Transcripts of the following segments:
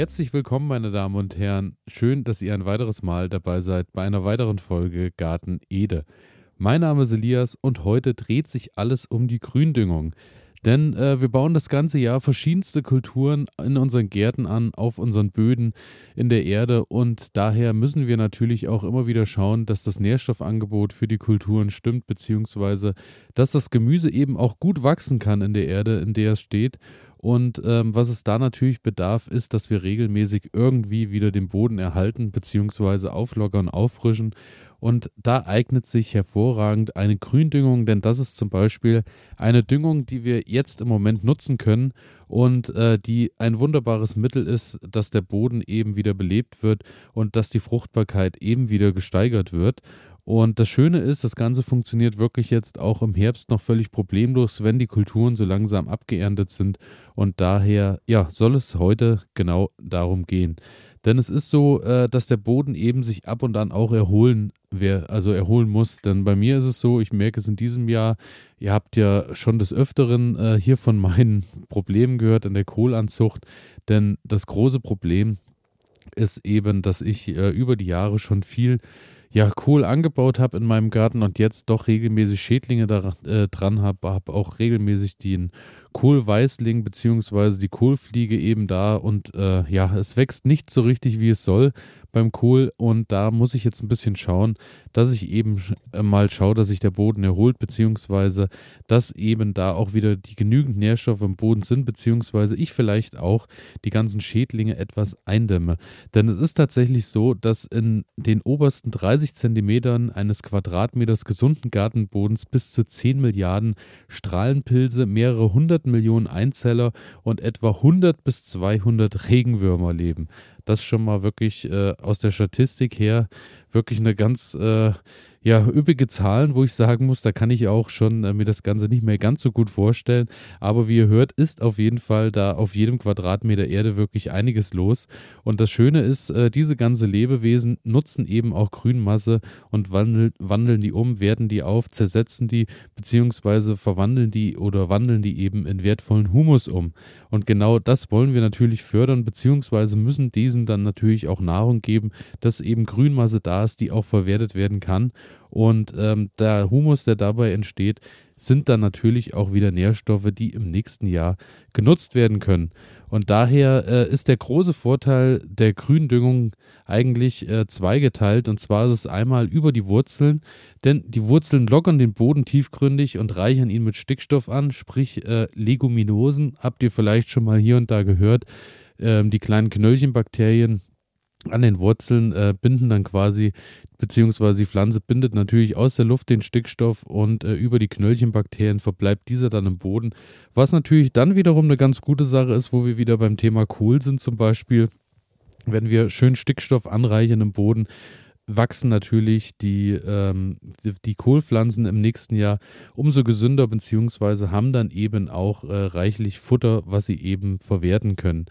Herzlich willkommen, meine Damen und Herren. Schön, dass ihr ein weiteres Mal dabei seid bei einer weiteren Folge Garten Ede. Mein Name ist Elias und heute dreht sich alles um die Gründüngung. Denn äh, wir bauen das ganze Jahr verschiedenste Kulturen in unseren Gärten an, auf unseren Böden, in der Erde und daher müssen wir natürlich auch immer wieder schauen, dass das Nährstoffangebot für die Kulturen stimmt, beziehungsweise dass das Gemüse eben auch gut wachsen kann in der Erde, in der es steht. Und ähm, was es da natürlich bedarf, ist, dass wir regelmäßig irgendwie wieder den Boden erhalten, beziehungsweise auflockern, auffrischen. Und da eignet sich hervorragend eine Gründüngung, denn das ist zum Beispiel eine Düngung, die wir jetzt im Moment nutzen können und äh, die ein wunderbares Mittel ist, dass der Boden eben wieder belebt wird und dass die Fruchtbarkeit eben wieder gesteigert wird. Und das Schöne ist, das Ganze funktioniert wirklich jetzt auch im Herbst noch völlig problemlos, wenn die Kulturen so langsam abgeerntet sind. Und daher, ja, soll es heute genau darum gehen. Denn es ist so, äh, dass der Boden eben sich ab und an auch erholen, also erholen muss. Denn bei mir ist es so, ich merke es in diesem Jahr, ihr habt ja schon des Öfteren äh, hier von meinen Problemen gehört in der Kohlanzucht. Denn das große Problem ist eben, dass ich äh, über die Jahre schon viel ja, Kohl angebaut habe in meinem Garten und jetzt doch regelmäßig Schädlinge da, äh, dran habe, habe auch regelmäßig den Kohlweißling bzw. die Kohlfliege eben da und äh, ja, es wächst nicht so richtig, wie es soll beim Kohl und da muss ich jetzt ein bisschen schauen, dass ich eben äh, mal schaue, dass sich der Boden erholt, beziehungsweise dass eben da auch wieder die genügend Nährstoffe im Boden sind, beziehungsweise ich vielleicht auch die ganzen Schädlinge etwas eindämme. Denn es ist tatsächlich so, dass in den obersten 30 Zentimetern eines Quadratmeters gesunden Gartenbodens bis zu 10 Milliarden Strahlenpilze, mehrere hundert Millionen Einzeller und etwa 100 bis 200 Regenwürmer leben. Das schon mal wirklich äh, aus der Statistik her wirklich eine ganz äh, ja, üppige Zahlen, wo ich sagen muss, da kann ich auch schon äh, mir das Ganze nicht mehr ganz so gut vorstellen. Aber wie ihr hört, ist auf jeden Fall da auf jedem Quadratmeter Erde wirklich einiges los. Und das Schöne ist, äh, diese ganze Lebewesen nutzen eben auch Grünmasse und wandeln, wandeln die um, werten die auf, zersetzen die, beziehungsweise verwandeln die oder wandeln die eben in wertvollen Humus um. Und genau das wollen wir natürlich fördern, beziehungsweise müssen diesen dann natürlich auch Nahrung geben, dass eben Grünmasse da ist, die auch verwertet werden kann. Und ähm, der Humus, der dabei entsteht, sind dann natürlich auch wieder Nährstoffe, die im nächsten Jahr genutzt werden können. Und daher äh, ist der große Vorteil der Gründüngung eigentlich äh, zweigeteilt. Und zwar ist es einmal über die Wurzeln, denn die Wurzeln lockern den Boden tiefgründig und reichern ihn mit Stickstoff an, sprich äh, Leguminosen. Habt ihr vielleicht schon mal hier und da gehört. Ähm, die kleinen Knöllchenbakterien an den Wurzeln äh, binden dann quasi, beziehungsweise die Pflanze bindet natürlich aus der Luft den Stickstoff und äh, über die Knöllchenbakterien verbleibt dieser dann im Boden. Was natürlich dann wiederum eine ganz gute Sache ist, wo wir wieder beim Thema Kohl sind zum Beispiel. Wenn wir schön Stickstoff anreichern im Boden, wachsen natürlich die, ähm, die, die, Kohlpflanzen im nächsten Jahr umso gesünder, beziehungsweise haben dann eben auch äh, reichlich Futter, was sie eben verwerten können.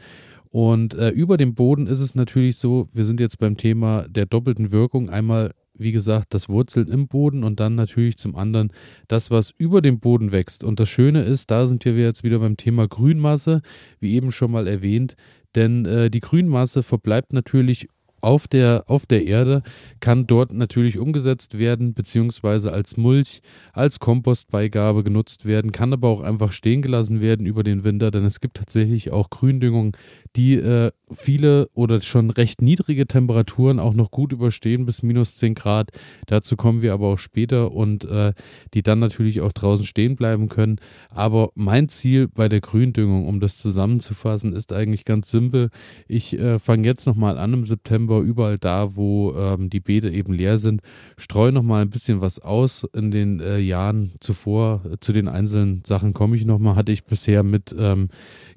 Und äh, über dem Boden ist es natürlich so, wir sind jetzt beim Thema der doppelten Wirkung. Einmal, wie gesagt, das Wurzeln im Boden und dann natürlich zum anderen das, was über dem Boden wächst. Und das Schöne ist, da sind wir jetzt wieder beim Thema Grünmasse, wie eben schon mal erwähnt. Denn äh, die Grünmasse verbleibt natürlich auf der, auf der Erde, kann dort natürlich umgesetzt werden, beziehungsweise als Mulch, als Kompostbeigabe genutzt werden, kann aber auch einfach stehen gelassen werden über den Winter, denn es gibt tatsächlich auch Gründüngung, die äh, viele oder schon recht niedrige Temperaturen auch noch gut überstehen bis minus 10 Grad. Dazu kommen wir aber auch später und äh, die dann natürlich auch draußen stehen bleiben können. Aber mein Ziel bei der Gründüngung, um das zusammenzufassen, ist eigentlich ganz simpel. Ich äh, fange jetzt nochmal an im September, überall da, wo ähm, die Beete eben leer sind, streue nochmal ein bisschen was aus. In den äh, Jahren zuvor, zu den einzelnen Sachen komme ich nochmal, hatte ich bisher mit ähm,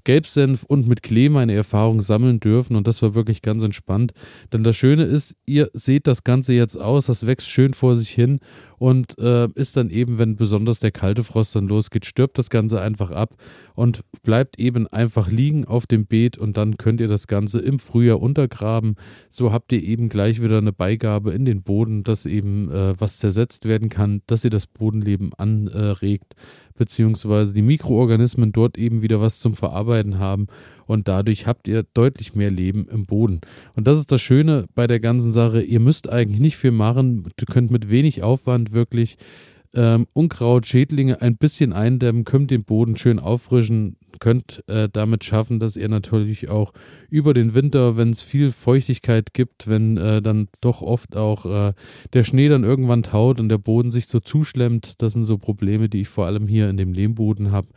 Gelbsenf und mit Klee meine Erfahrungen sammeln dürfen und das war wirklich ganz entspannt. Denn das Schöne ist, ihr seht das Ganze jetzt aus, das wächst schön vor sich hin und äh, ist dann eben, wenn besonders der kalte Frost dann losgeht, stirbt das Ganze einfach ab und bleibt eben einfach liegen auf dem Beet und dann könnt ihr das Ganze im Frühjahr untergraben, so habt ihr eben gleich wieder eine Beigabe in den Boden, dass eben äh, was zersetzt werden kann, dass ihr das Bodenleben anregt, beziehungsweise die Mikroorganismen dort eben wieder was zum Verarbeiten haben und dadurch habt ihr deutlich mehr Leben im Boden. Und das ist das Schöne bei der ganzen Sache. Ihr müsst eigentlich nicht viel machen. Du könnt mit wenig Aufwand wirklich ähm, Unkraut, Schädlinge ein bisschen eindämmen, könnt den Boden schön auffrischen, könnt äh, damit schaffen, dass ihr natürlich auch über den Winter, wenn es viel Feuchtigkeit gibt, wenn äh, dann doch oft auch äh, der Schnee dann irgendwann taut und der Boden sich so zuschlemmt, das sind so Probleme, die ich vor allem hier in dem Lehmboden habe.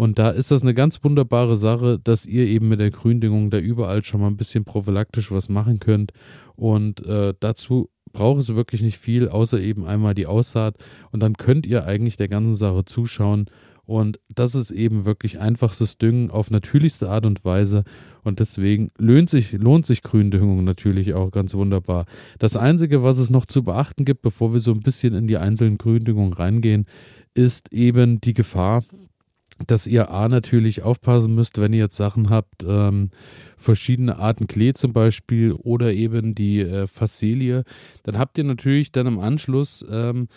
Und da ist das eine ganz wunderbare Sache, dass ihr eben mit der Gründüngung da überall schon mal ein bisschen prophylaktisch was machen könnt. Und äh, dazu braucht es wirklich nicht viel, außer eben einmal die Aussaat. Und dann könnt ihr eigentlich der ganzen Sache zuschauen. Und das ist eben wirklich einfachstes Düngen auf natürlichste Art und Weise. Und deswegen lohnt sich, lohnt sich Gründüngung natürlich auch ganz wunderbar. Das Einzige, was es noch zu beachten gibt, bevor wir so ein bisschen in die einzelnen Gründüngungen reingehen, ist eben die Gefahr, dass ihr A natürlich aufpassen müsst, wenn ihr jetzt Sachen habt, ähm, verschiedene Arten Klee zum Beispiel oder eben die äh, Facelie, dann habt ihr natürlich dann im Anschluss ähm,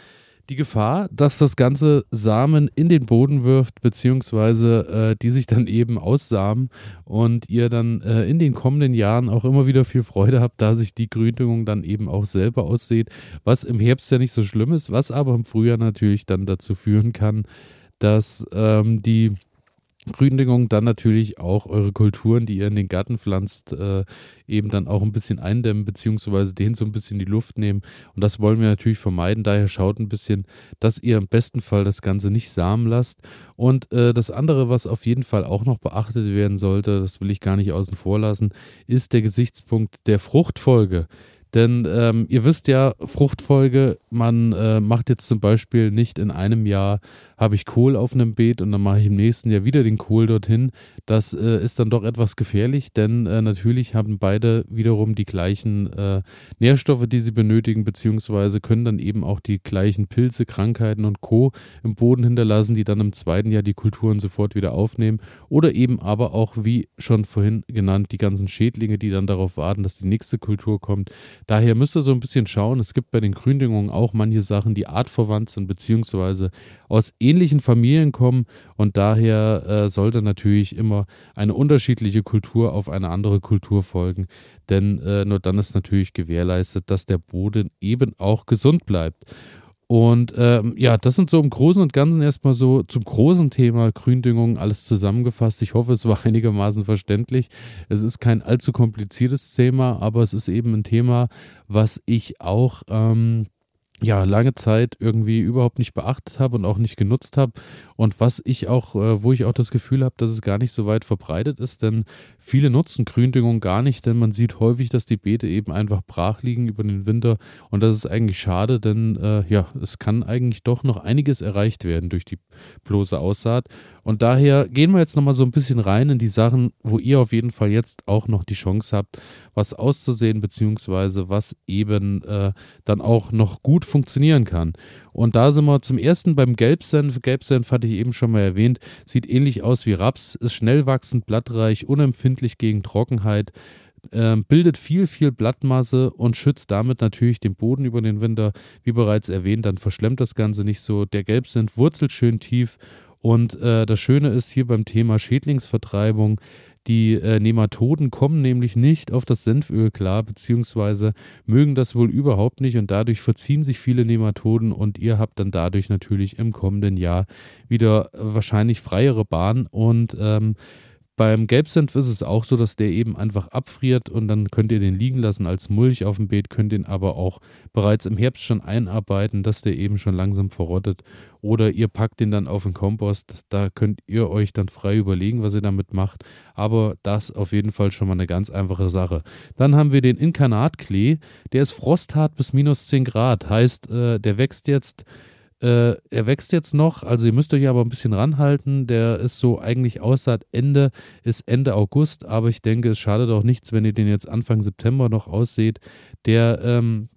die Gefahr, dass das ganze Samen in den Boden wirft, beziehungsweise äh, die sich dann eben aussamen und ihr dann äh, in den kommenden Jahren auch immer wieder viel Freude habt, da sich die Gründüngung dann eben auch selber aussieht, was im Herbst ja nicht so schlimm ist, was aber im Frühjahr natürlich dann dazu führen kann, dass ähm, die Gründüngung dann natürlich auch eure Kulturen, die ihr in den Garten pflanzt, äh, eben dann auch ein bisschen eindämmen, beziehungsweise denen so ein bisschen die Luft nehmen. Und das wollen wir natürlich vermeiden. Daher schaut ein bisschen, dass ihr im besten Fall das Ganze nicht samen lasst. Und äh, das andere, was auf jeden Fall auch noch beachtet werden sollte, das will ich gar nicht außen vor lassen, ist der Gesichtspunkt der Fruchtfolge. Denn ähm, ihr wisst ja, Fruchtfolge, man äh, macht jetzt zum Beispiel nicht in einem Jahr habe ich Kohl auf einem Beet und dann mache ich im nächsten Jahr wieder den Kohl dorthin. Das äh, ist dann doch etwas gefährlich, denn äh, natürlich haben beide wiederum die gleichen äh, Nährstoffe, die sie benötigen, beziehungsweise können dann eben auch die gleichen Pilze, Krankheiten und Co. im Boden hinterlassen, die dann im zweiten Jahr die Kulturen sofort wieder aufnehmen. Oder eben aber auch, wie schon vorhin genannt, die ganzen Schädlinge, die dann darauf warten, dass die nächste Kultur kommt. Daher müsst ihr so ein bisschen schauen. Es gibt bei den Gründüngungen auch manche Sachen, die artverwandt sind, beziehungsweise aus ähnlichen Familien kommen und daher äh, sollte natürlich immer eine unterschiedliche Kultur auf eine andere Kultur folgen, denn äh, nur dann ist natürlich gewährleistet, dass der Boden eben auch gesund bleibt. Und ähm, ja, das sind so im Großen und Ganzen erstmal so zum großen Thema Gründüngung alles zusammengefasst. Ich hoffe, es war einigermaßen verständlich. Es ist kein allzu kompliziertes Thema, aber es ist eben ein Thema, was ich auch ähm, ja, lange Zeit irgendwie überhaupt nicht beachtet habe und auch nicht genutzt habe. Und was ich auch, äh, wo ich auch das Gefühl habe, dass es gar nicht so weit verbreitet ist, denn viele nutzen Gründüngung gar nicht, denn man sieht häufig, dass die Beete eben einfach brach liegen über den Winter. Und das ist eigentlich schade, denn äh, ja, es kann eigentlich doch noch einiges erreicht werden durch die bloße Aussaat. Und daher gehen wir jetzt nochmal so ein bisschen rein in die Sachen, wo ihr auf jeden Fall jetzt auch noch die Chance habt, was auszusehen, beziehungsweise was eben äh, dann auch noch gut funktionieren kann. Und da sind wir zum ersten beim Gelbsenf. Gelbsenf hatte ich eben schon mal erwähnt, sieht ähnlich aus wie Raps, ist schnell wachsend, blattreich, unempfindlich gegen Trockenheit. Äh, bildet viel, viel Blattmasse und schützt damit natürlich den Boden über den Winter. Wie bereits erwähnt, dann verschlemmt das Ganze nicht so. Der Gelbsenf wurzelt schön tief und äh, das Schöne ist hier beim Thema Schädlingsvertreibung, die äh, Nematoden kommen nämlich nicht auf das Senföl klar, beziehungsweise mögen das wohl überhaupt nicht und dadurch verziehen sich viele Nematoden und ihr habt dann dadurch natürlich im kommenden Jahr wieder wahrscheinlich freiere Bahn und ähm, beim Gelbsenf ist es auch so, dass der eben einfach abfriert und dann könnt ihr den liegen lassen als Mulch auf dem Beet, könnt den aber auch bereits im Herbst schon einarbeiten, dass der eben schon langsam verrottet. Oder ihr packt den dann auf den Kompost. Da könnt ihr euch dann frei überlegen, was ihr damit macht. Aber das auf jeden Fall schon mal eine ganz einfache Sache. Dann haben wir den Inkarnatklee. Der ist frosthart bis minus 10 Grad. Heißt, äh, der wächst jetzt äh, er wächst jetzt noch, also ihr müsst euch aber ein bisschen ranhalten. Der ist so eigentlich Aussaat Ende, ist Ende August, aber ich denke, es schadet auch nichts, wenn ihr den jetzt Anfang September noch ausseht. Der ähm,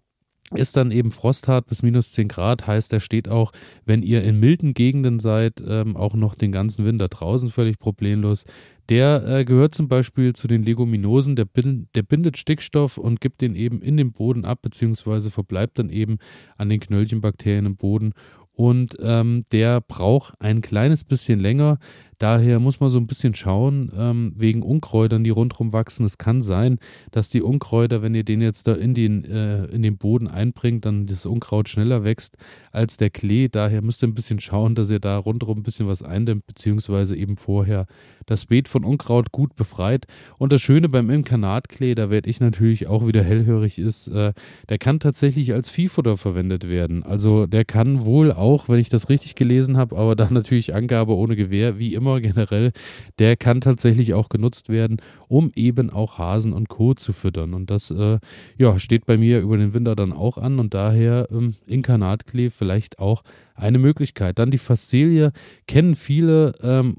ist dann eben frosthart bis minus 10 Grad, heißt, er steht auch, wenn ihr in milden Gegenden seid, ähm, auch noch den ganzen Winter draußen völlig problemlos. Der äh, gehört zum Beispiel zu den Leguminosen, der, bind, der, bindet Stickstoff und gibt den eben in den Boden ab, beziehungsweise verbleibt dann eben an den Knöllchenbakterien im Boden. Und ähm, der braucht ein kleines bisschen länger. Daher muss man so ein bisschen schauen, ähm, wegen Unkräutern, die rundherum wachsen. Es kann sein, dass die Unkräuter, wenn ihr den jetzt da in den, äh, in den Boden einbringt, dann das Unkraut schneller wächst als der Klee. Daher müsst ihr ein bisschen schauen, dass ihr da rundherum ein bisschen was eindämmt, beziehungsweise eben vorher das Beet von Unkraut gut befreit. Und das Schöne beim Imkernatklee, da werde ich natürlich auch wieder hellhörig, ist, äh, der kann tatsächlich als Viehfutter verwendet werden. Also der kann wohl auch, wenn ich das richtig gelesen habe, aber da natürlich Angabe ohne Gewehr, wie immer immer generell, der kann tatsächlich auch genutzt werden, um eben auch Hasen und Co. zu füttern. Und das äh, ja, steht bei mir über den Winter dann auch an und daher ähm, Inkarnatklee vielleicht auch eine Möglichkeit. Dann die Fassilie kennen viele ähm,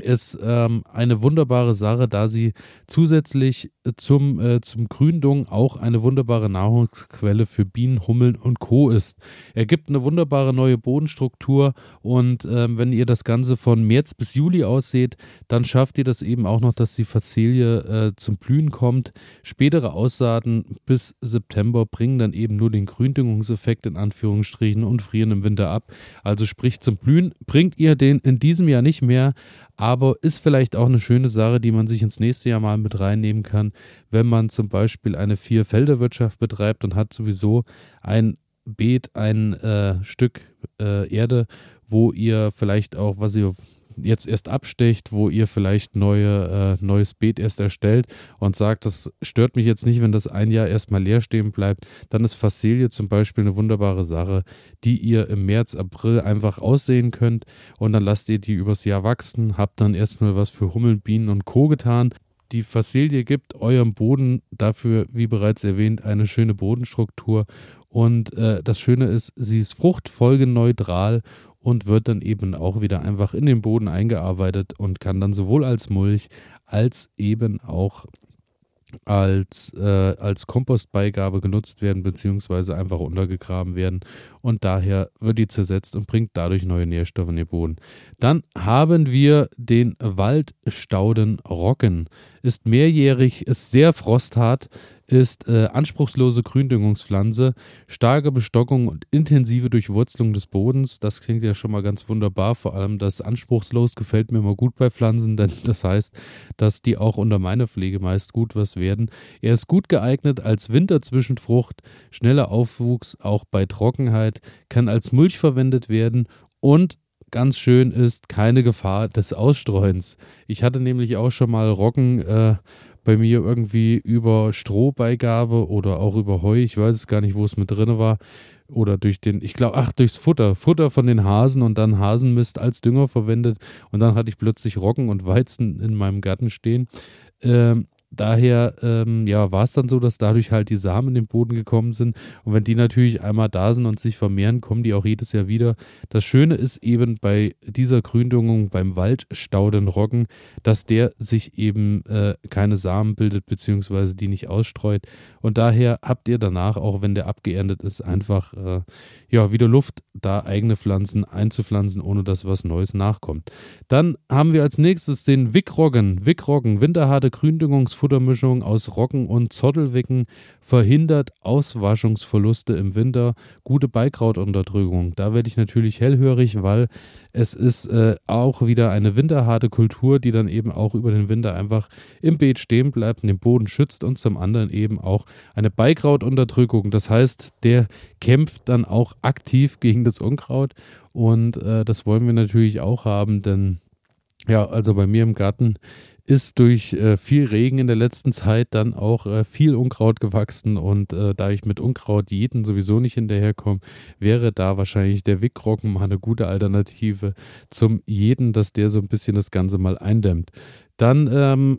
ist ähm, eine wunderbare Sache, da sie zusätzlich zum, äh, zum Gründung auch eine wunderbare Nahrungsquelle für Bienen, Hummeln und Co. ist. Er gibt eine wunderbare neue Bodenstruktur und ähm, wenn ihr das Ganze von März bis Juli ausseht, dann schafft ihr das eben auch noch, dass die Fazilie äh, zum Blühen kommt. Spätere Aussaaten bis September bringen dann eben nur den Gründüngungseffekt in Anführungsstrichen und frieren im Winter ab. Also sprich zum Blühen bringt ihr den in diesem Jahr nicht mehr, aber ist vielleicht auch eine schöne Sache, die man sich ins nächste Jahr mal mit reinnehmen kann, wenn man zum Beispiel eine Vierfelderwirtschaft betreibt und hat sowieso ein Beet, ein äh, Stück äh, Erde, wo ihr vielleicht auch, was ihr jetzt erst abstecht, wo ihr vielleicht neue, äh, neues Beet erst erstellt und sagt, das stört mich jetzt nicht, wenn das ein Jahr erstmal leer stehen bleibt, dann ist Fassilie zum Beispiel eine wunderbare Sache, die ihr im März, April einfach aussehen könnt und dann lasst ihr die übers Jahr wachsen, habt dann erstmal was für Hummeln, Bienen und Co. getan. Die Fassilie gibt eurem Boden dafür, wie bereits erwähnt, eine schöne Bodenstruktur und äh, das Schöne ist, sie ist fruchtfolgeneutral und wird dann eben auch wieder einfach in den Boden eingearbeitet und kann dann sowohl als Mulch als eben auch als, äh, als Kompostbeigabe genutzt werden, beziehungsweise einfach untergegraben werden. Und daher wird die zersetzt und bringt dadurch neue Nährstoffe in den Boden. Dann haben wir den Waldstauden Rocken. Ist mehrjährig, ist sehr frosthart, ist äh, anspruchslose Gründüngungspflanze, starke Bestockung und intensive Durchwurzelung des Bodens. Das klingt ja schon mal ganz wunderbar. Vor allem das anspruchslos gefällt mir immer gut bei Pflanzen, denn das heißt, dass die auch unter meiner Pflege meist gut was werden. Er ist gut geeignet als Winterzwischenfrucht, schneller Aufwuchs, auch bei Trockenheit, kann als Mulch verwendet werden und ganz schön ist keine Gefahr des Ausstreuens. Ich hatte nämlich auch schon mal Roggen äh, bei mir irgendwie über Strohbeigabe oder auch über Heu, ich weiß es gar nicht, wo es mit drin war, oder durch den, ich glaube, ach, durchs Futter, Futter von den Hasen und dann Hasenmist als Dünger verwendet und dann hatte ich plötzlich Roggen und Weizen in meinem Garten stehen. Ähm, daher ähm, ja, war es dann so, dass dadurch halt die Samen in den Boden gekommen sind. Und wenn die natürlich einmal da sind und sich vermehren, kommen die auch jedes Jahr wieder. Das Schöne ist eben bei dieser Gründüngung beim Waldstaudenroggen, dass der sich eben äh, keine Samen bildet, beziehungsweise die nicht ausstreut. Und daher habt ihr danach, auch wenn der abgeerntet ist, einfach äh, ja, wieder Luft, da eigene Pflanzen einzupflanzen, ohne dass was Neues nachkommt. Dann haben wir als nächstes den Wickroggen. Wickroggen, winterharte Gründüngungsfuttermischung aus Roggen und Zottelwicken, verhindert Auswaschungsverluste im Winter, gute Beikrautunterdrückung. Da werde ich natürlich hellhörig, weil es ist äh, auch wieder eine winterharte Kultur, die dann eben auch über den Winter einfach im Beet stehen bleibt und den Boden schützt und zum anderen eben auch eine Beikrautunterdrückung. Das heißt, der kämpft dann auch aktiv gegen das Unkraut und äh, das wollen wir natürlich auch haben, denn ja, also bei mir im Garten ist durch äh, viel Regen in der letzten Zeit dann auch äh, viel Unkraut gewachsen und äh, da ich mit Unkraut jeden sowieso nicht hinterherkomme, wäre da wahrscheinlich der Wickroggen mal eine gute Alternative zum jeden, dass der so ein bisschen das Ganze mal eindämmt. Dann ähm,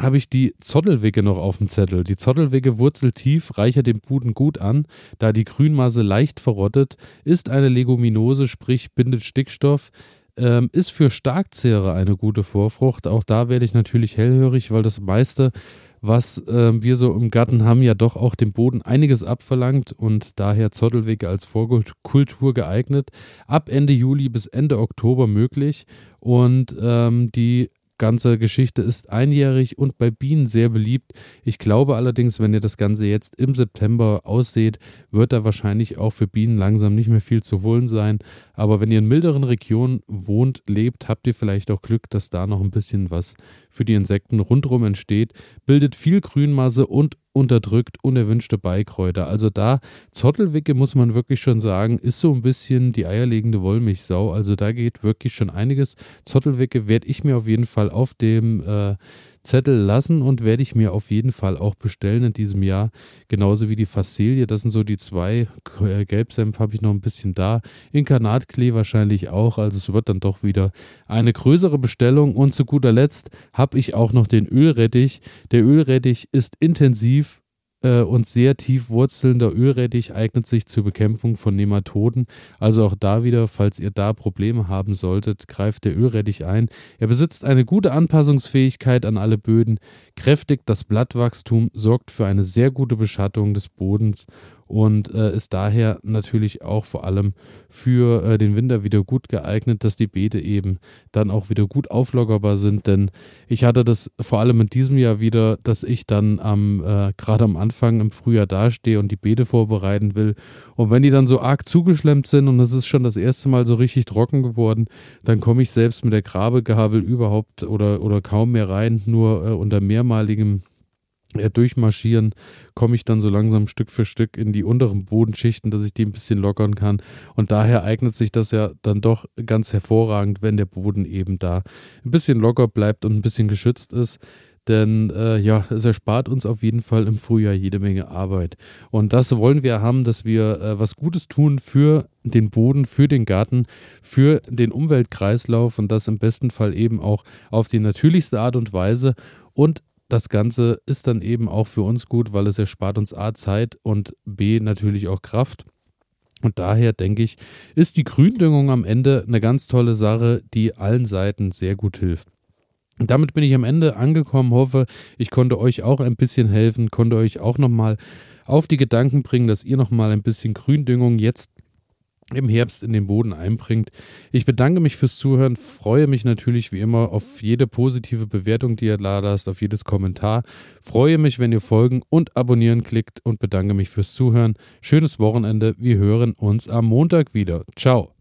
habe ich die Zottelwicke noch auf dem Zettel. Die Zottelwicke wurzeltief reichert den Buden gut an, da die Grünmasse leicht verrottet, ist eine Leguminose, sprich bindet Stickstoff, ähm, ist für Starkzehrer eine gute Vorfrucht. Auch da werde ich natürlich hellhörig, weil das meiste, was äh, wir so im Garten haben, ja doch auch dem Boden einiges abverlangt und daher Zottelwege als Vorkultur geeignet. Ab Ende Juli bis Ende Oktober möglich und ähm, die ganze Geschichte ist einjährig und bei Bienen sehr beliebt. Ich glaube allerdings, wenn ihr das Ganze jetzt im September ausseht, wird da wahrscheinlich auch für Bienen langsam nicht mehr viel zu holen sein. Aber wenn ihr in milderen Regionen wohnt, lebt, habt ihr vielleicht auch Glück, dass da noch ein bisschen was für die Insekten rundherum entsteht. Bildet viel Grünmasse und unterdrückt unerwünschte Beikräuter. Also da, Zottelwicke muss man wirklich schon sagen, ist so ein bisschen die eierlegende Wollmilchsau. Also da geht wirklich schon einiges. Zottelwicke werde ich mir auf jeden Fall auf dem äh, Zettel lassen und werde ich mir auf jeden Fall auch bestellen in diesem Jahr. Genauso wie die Fassilie. Das sind so die zwei. Äh, Gelbsenf habe ich noch ein bisschen da. Inkarnatklee wahrscheinlich auch. Also es wird dann doch wieder eine größere Bestellung. Und zu guter Letzt habe ich auch noch den Ölrettich. Der Ölrettich ist intensiv und sehr tief wurzelnder Ölrettich eignet sich zur Bekämpfung von Nematoden. Also auch da wieder, falls ihr da Probleme haben solltet, greift der Ölrettich ein. Er besitzt eine gute Anpassungsfähigkeit an alle Böden, kräftigt das Blattwachstum, sorgt für eine sehr gute Beschattung des Bodens und äh, ist daher natürlich auch vor allem für äh, den Winter wieder gut geeignet, dass die Beete eben dann auch wieder gut auflockerbar sind. Denn ich hatte das vor allem in diesem Jahr wieder, dass ich dann am äh, gerade am Anfang im Frühjahr dastehe und die Beete vorbereiten will. Und wenn die dann so arg zugeschlemmt sind und es ist schon das erste Mal so richtig trocken geworden, dann komme ich selbst mit der Grabegabel überhaupt oder, oder kaum mehr rein, nur äh, unter mehrmaligem durchmarschieren, komme ich dann so langsam Stück für Stück in die unteren Bodenschichten, dass ich die ein bisschen lockern kann. Und daher eignet sich das ja dann doch ganz hervorragend, wenn der Boden eben da ein bisschen locker bleibt und ein bisschen geschützt ist. Denn äh, ja, es erspart uns auf jeden Fall im Frühjahr jede Menge Arbeit. Und das wollen wir haben, dass wir äh, was Gutes tun für den Boden, für den Garten, für den Umweltkreislauf und das im besten Fall eben auch auf die natürlichste Art und Weise. Und das Ganze ist dann eben auch für uns gut, weil es erspart uns A Zeit und B natürlich auch Kraft. Und daher denke ich, ist die Gründüngung am Ende eine ganz tolle Sache, die allen Seiten sehr gut hilft. Damit bin ich am Ende angekommen, hoffe, ich konnte euch auch ein bisschen helfen, konnte euch auch nochmal auf die Gedanken bringen, dass ihr nochmal ein bisschen Gründüngung jetzt im Herbst in den Boden einbringt. Ich bedanke mich fürs Zuhören, freue mich natürlich wie immer auf jede positive Bewertung, die ihr da auf jedes Kommentar. Freue mich, wenn ihr folgen und abonnieren klickt und bedanke mich fürs Zuhören. Schönes Wochenende. Wir hören uns am Montag wieder. Ciao.